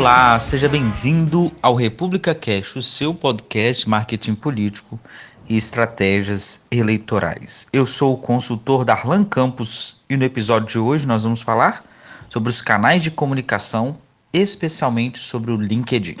Olá, seja bem-vindo ao República Cash, o seu podcast marketing político e estratégias eleitorais. Eu sou o consultor Darlan Campos e no episódio de hoje nós vamos falar sobre os canais de comunicação, especialmente sobre o LinkedIn.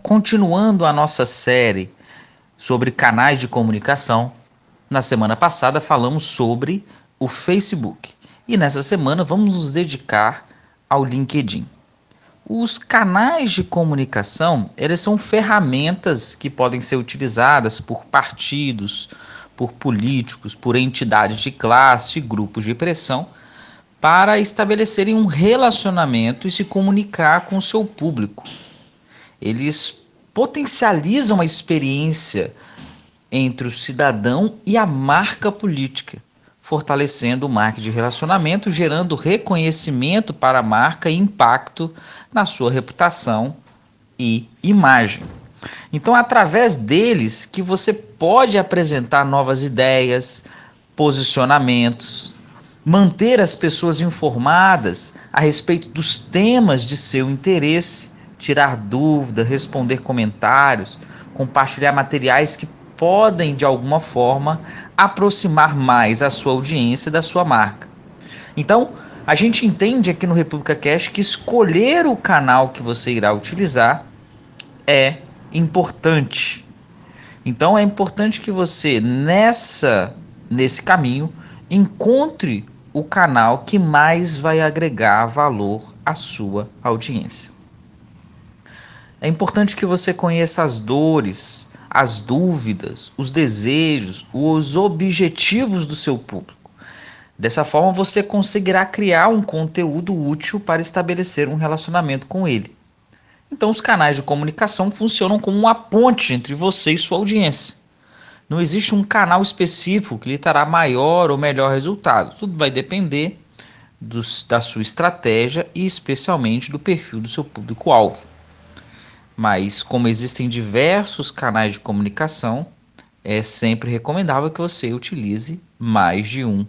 Continuando a nossa série sobre canais de comunicação, na semana passada falamos sobre o Facebook e nessa semana vamos nos dedicar ao LinkedIn. Os canais de comunicação, eles são ferramentas que podem ser utilizadas por partidos, por políticos, por entidades de classe, grupos de pressão, para estabelecerem um relacionamento e se comunicar com o seu público. Eles potencializam a experiência entre o cidadão e a marca política fortalecendo o marketing de relacionamento, gerando reconhecimento para a marca e impacto na sua reputação e imagem. Então, através deles que você pode apresentar novas ideias, posicionamentos, manter as pessoas informadas a respeito dos temas de seu interesse, tirar dúvidas, responder comentários, compartilhar materiais que podem, de alguma forma, aproximar mais a sua audiência da sua marca. Então, a gente entende aqui no República Cash que escolher o canal que você irá utilizar é importante. Então é importante que você nessa nesse caminho encontre o canal que mais vai agregar valor à sua audiência. É importante que você conheça as dores, as dúvidas, os desejos, os objetivos do seu público. Dessa forma, você conseguirá criar um conteúdo útil para estabelecer um relacionamento com ele. Então, os canais de comunicação funcionam como uma ponte entre você e sua audiência. Não existe um canal específico que lhe trará maior ou melhor resultado. Tudo vai depender dos, da sua estratégia e, especialmente, do perfil do seu público-alvo. Mas, como existem diversos canais de comunicação, é sempre recomendável que você utilize mais de um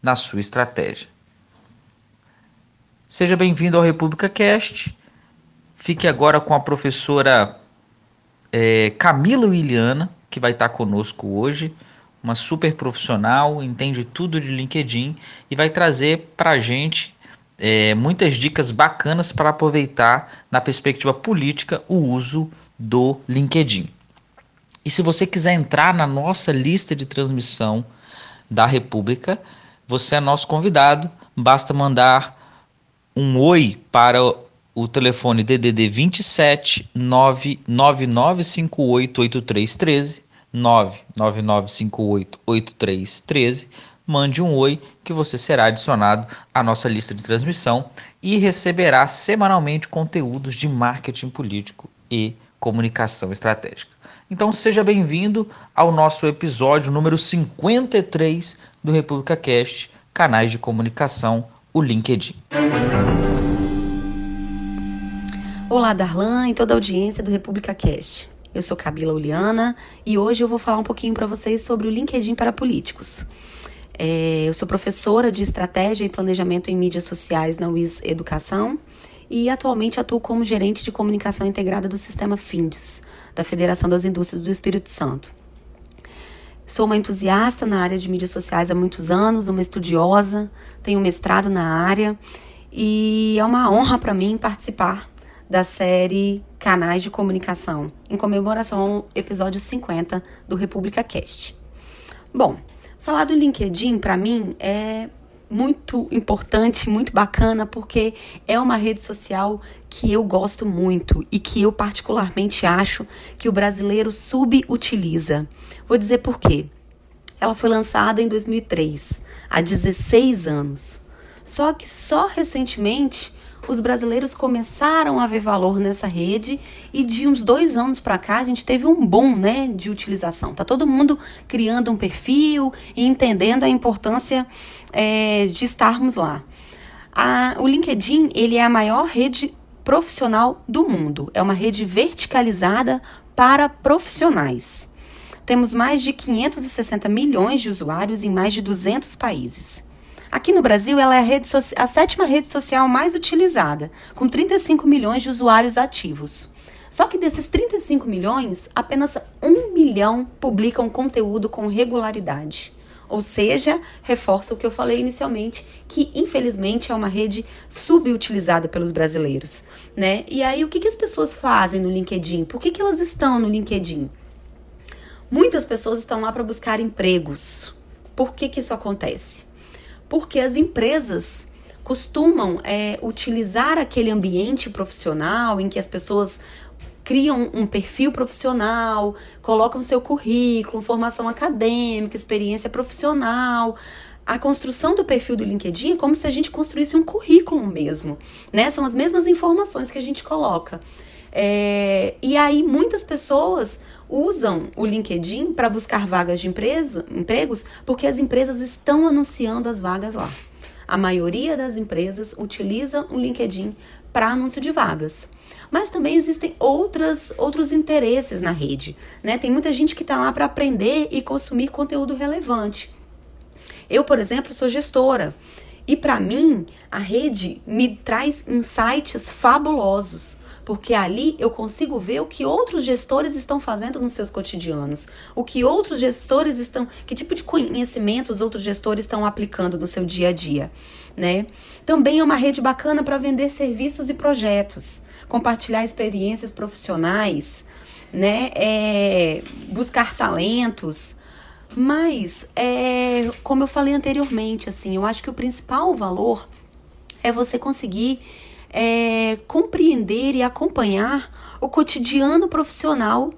na sua estratégia. Seja bem-vindo ao República Cast. Fique agora com a professora é, Camila Williana, que vai estar conosco hoje. Uma super profissional, entende tudo de LinkedIn e vai trazer para a gente é, muitas dicas bacanas para aproveitar na perspectiva política o uso do LinkedIn. E se você quiser entrar na nossa lista de transmissão da República, você é nosso convidado. Basta mandar um oi para o telefone DDD 27 99958 8313 99958 8313 mande um oi que você será adicionado à nossa lista de transmissão e receberá semanalmente conteúdos de marketing político e comunicação estratégica. Então seja bem-vindo ao nosso episódio número 53 do República Cast, canais de comunicação, o LinkedIn. Olá, Darlan e toda a audiência do República Cast. Eu sou Camila Uliana e hoje eu vou falar um pouquinho para vocês sobre o LinkedIn para políticos. É, eu sou professora de estratégia e planejamento em mídias sociais na UIS Educação e atualmente atuo como gerente de comunicação integrada do sistema FINDES, da Federação das Indústrias do Espírito Santo. Sou uma entusiasta na área de mídias sociais há muitos anos, uma estudiosa, tenho mestrado na área e é uma honra para mim participar da série Canais de Comunicação, em comemoração ao episódio 50 do República Cast. Bom, Falar do LinkedIn, para mim, é muito importante, muito bacana, porque é uma rede social que eu gosto muito e que eu particularmente acho que o brasileiro subutiliza. Vou dizer por quê. Ela foi lançada em 2003, há 16 anos. Só que só recentemente os brasileiros começaram a ver valor nessa rede e de uns dois anos para cá a gente teve um boom né, de utilização. Tá todo mundo criando um perfil e entendendo a importância é, de estarmos lá. A, o LinkedIn ele é a maior rede profissional do mundo. É uma rede verticalizada para profissionais. Temos mais de 560 milhões de usuários em mais de 200 países. Aqui no Brasil, ela é a, a sétima rede social mais utilizada, com 35 milhões de usuários ativos. Só que desses 35 milhões, apenas 1 milhão publicam conteúdo com regularidade. Ou seja, reforça o que eu falei inicialmente, que infelizmente é uma rede subutilizada pelos brasileiros, né? E aí, o que, que as pessoas fazem no LinkedIn? Por que, que elas estão no LinkedIn? Muitas pessoas estão lá para buscar empregos. Por que, que isso acontece? Porque as empresas costumam é, utilizar aquele ambiente profissional em que as pessoas criam um perfil profissional, colocam seu currículo, formação acadêmica, experiência profissional. A construção do perfil do LinkedIn é como se a gente construísse um currículo mesmo, né? São as mesmas informações que a gente coloca. É, e aí muitas pessoas usam o LinkedIn para buscar vagas de empresa, empregos porque as empresas estão anunciando as vagas lá. A maioria das empresas utiliza o LinkedIn para anúncio de vagas. Mas também existem outras, outros interesses na rede. Né? Tem muita gente que está lá para aprender e consumir conteúdo relevante. Eu, por exemplo, sou gestora. E para mim, a rede me traz insights fabulosos porque ali eu consigo ver o que outros gestores estão fazendo nos seus cotidianos, o que outros gestores estão, que tipo de conhecimentos outros gestores estão aplicando no seu dia a dia, né? Também é uma rede bacana para vender serviços e projetos, compartilhar experiências profissionais, né? É, buscar talentos. Mas, é, como eu falei anteriormente, assim, eu acho que o principal valor é você conseguir é, compreender e acompanhar o cotidiano profissional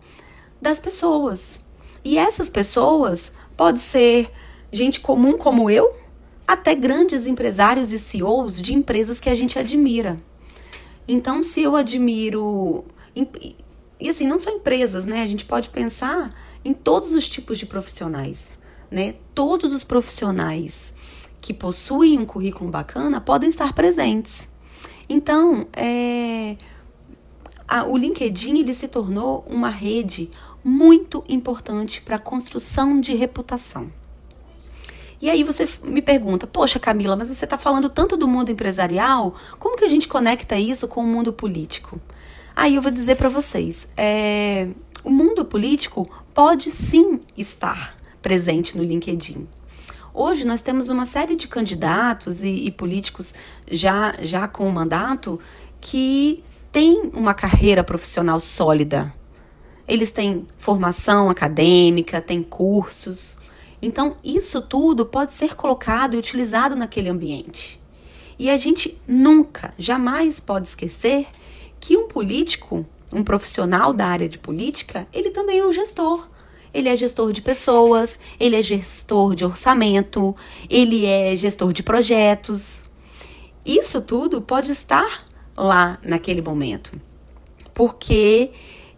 das pessoas. E essas pessoas pode ser gente comum como eu, até grandes empresários e CEOs de empresas que a gente admira. Então, se eu admiro. E assim, não são empresas, né? A gente pode pensar em todos os tipos de profissionais, né? Todos os profissionais que possuem um currículo bacana podem estar presentes. Então, é, a, o LinkedIn ele se tornou uma rede muito importante para a construção de reputação. E aí você me pergunta, poxa Camila, mas você está falando tanto do mundo empresarial, como que a gente conecta isso com o mundo político? Aí eu vou dizer para vocês, é, o mundo político pode sim estar presente no LinkedIn. Hoje nós temos uma série de candidatos e, e políticos já, já com mandato que têm uma carreira profissional sólida. Eles têm formação acadêmica, têm cursos. Então, isso tudo pode ser colocado e utilizado naquele ambiente. E a gente nunca, jamais pode esquecer que um político, um profissional da área de política, ele também é um gestor ele é gestor de pessoas, ele é gestor de orçamento, ele é gestor de projetos. Isso tudo pode estar lá naquele momento, porque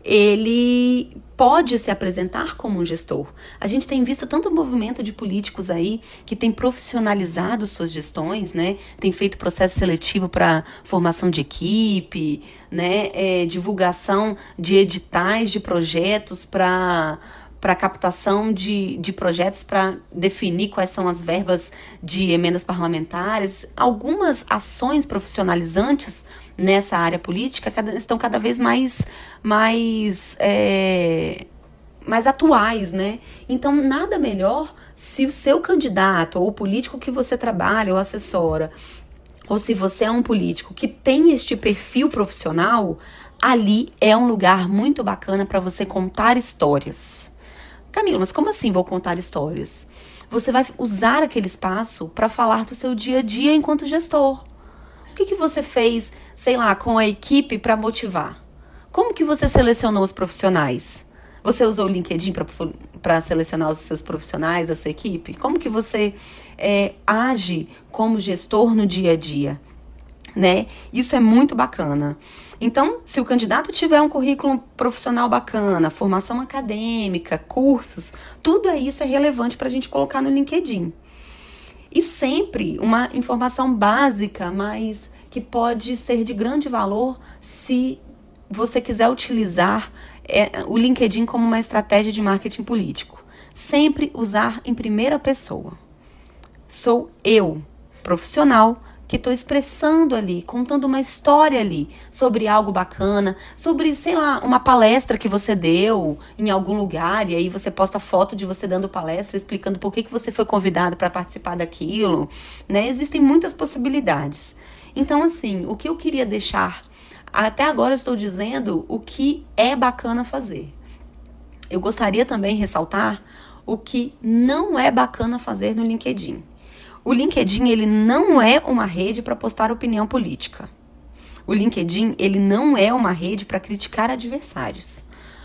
ele pode se apresentar como um gestor. A gente tem visto tanto movimento de políticos aí que tem profissionalizado suas gestões, né? Tem feito processo seletivo para formação de equipe, né? É, divulgação de editais de projetos para para captação de, de projetos para definir quais são as verbas de emendas parlamentares. Algumas ações profissionalizantes nessa área política cada, estão cada vez mais, mais, é, mais atuais, né? Então, nada melhor se o seu candidato ou o político que você trabalha ou assessora, ou se você é um político que tem este perfil profissional, ali é um lugar muito bacana para você contar histórias. Camila, mas como assim vou contar histórias? Você vai usar aquele espaço para falar do seu dia a dia enquanto gestor. O que, que você fez, sei lá, com a equipe para motivar? Como que você selecionou os profissionais? Você usou o LinkedIn para selecionar os seus profissionais da sua equipe? Como que você é, age como gestor no dia a dia? Né? Isso é muito bacana. Então, se o candidato tiver um currículo profissional bacana, formação acadêmica, cursos, tudo isso é relevante para a gente colocar no LinkedIn. E sempre uma informação básica, mas que pode ser de grande valor se você quiser utilizar é, o LinkedIn como uma estratégia de marketing político. Sempre usar em primeira pessoa. Sou eu profissional que estou expressando ali, contando uma história ali sobre algo bacana, sobre, sei lá, uma palestra que você deu em algum lugar e aí você posta foto de você dando palestra explicando por que, que você foi convidado para participar daquilo, né? Existem muitas possibilidades. Então, assim, o que eu queria deixar até agora eu estou dizendo o que é bacana fazer. Eu gostaria também ressaltar o que não é bacana fazer no LinkedIn. O LinkedIn ele não é uma rede para postar opinião política. O LinkedIn ele não é uma rede para criticar adversários.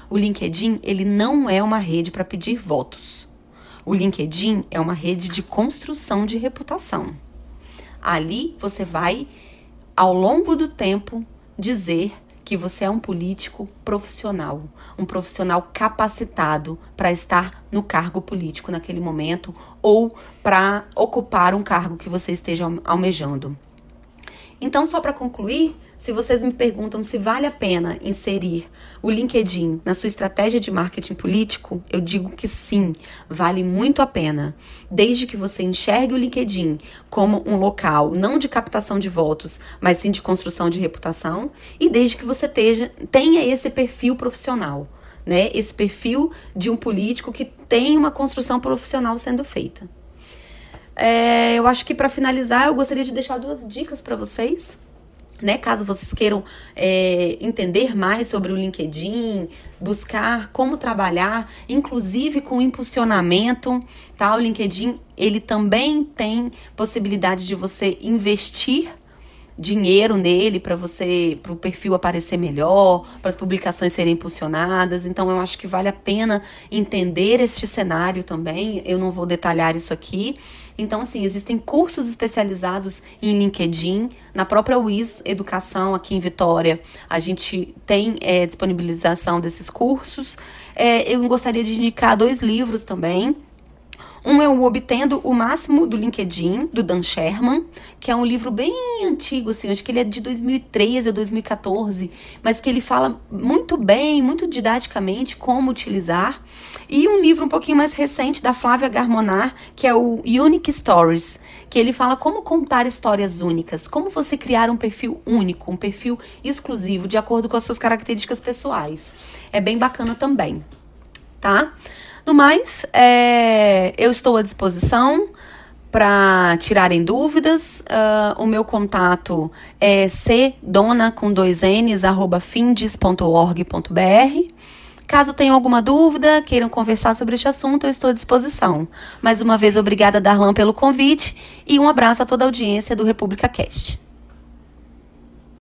O LinkedIn ele não é uma rede para pedir votos. O LinkedIn é uma rede de construção de reputação. Ali você vai, ao longo do tempo, dizer que você é um político profissional, um profissional capacitado para estar no cargo político naquele momento ou para ocupar um cargo que você esteja almejando. Então, só para concluir, se vocês me perguntam se vale a pena inserir o LinkedIn na sua estratégia de marketing político, eu digo que sim, vale muito a pena. Desde que você enxergue o LinkedIn como um local não de captação de votos, mas sim de construção de reputação, e desde que você teja, tenha esse perfil profissional. Né, esse perfil de um político que tem uma construção profissional sendo feita. É, eu acho que para finalizar, eu gostaria de deixar duas dicas para vocês. Né, caso vocês queiram é, entender mais sobre o LinkedIn, buscar como trabalhar, inclusive com impulsionamento, tá? O LinkedIn ele também tem possibilidade de você investir dinheiro nele para você, para o perfil aparecer melhor, para as publicações serem impulsionadas. Então eu acho que vale a pena entender este cenário também. Eu não vou detalhar isso aqui, então, assim, existem cursos especializados em LinkedIn. Na própria WIS Educação, aqui em Vitória, a gente tem é, disponibilização desses cursos. É, eu gostaria de indicar dois livros também. Um é o Obtendo o Máximo do LinkedIn, do Dan Sherman, que é um livro bem antigo, assim, acho que ele é de 2013 ou 2014, mas que ele fala muito bem, muito didaticamente como utilizar. E um livro um pouquinho mais recente da Flávia Garmonar, que é o Unique Stories, que ele fala como contar histórias únicas, como você criar um perfil único, um perfil exclusivo, de acordo com as suas características pessoais. É bem bacana também, tá? No mais, é, eu estou à disposição para tirarem dúvidas. Uh, o meu contato é cdona com dois n's arroba findes.org.br. Caso tenham alguma dúvida, queiram conversar sobre este assunto, eu estou à disposição. Mais uma vez, obrigada, Darlan, pelo convite e um abraço a toda a audiência do República Cast.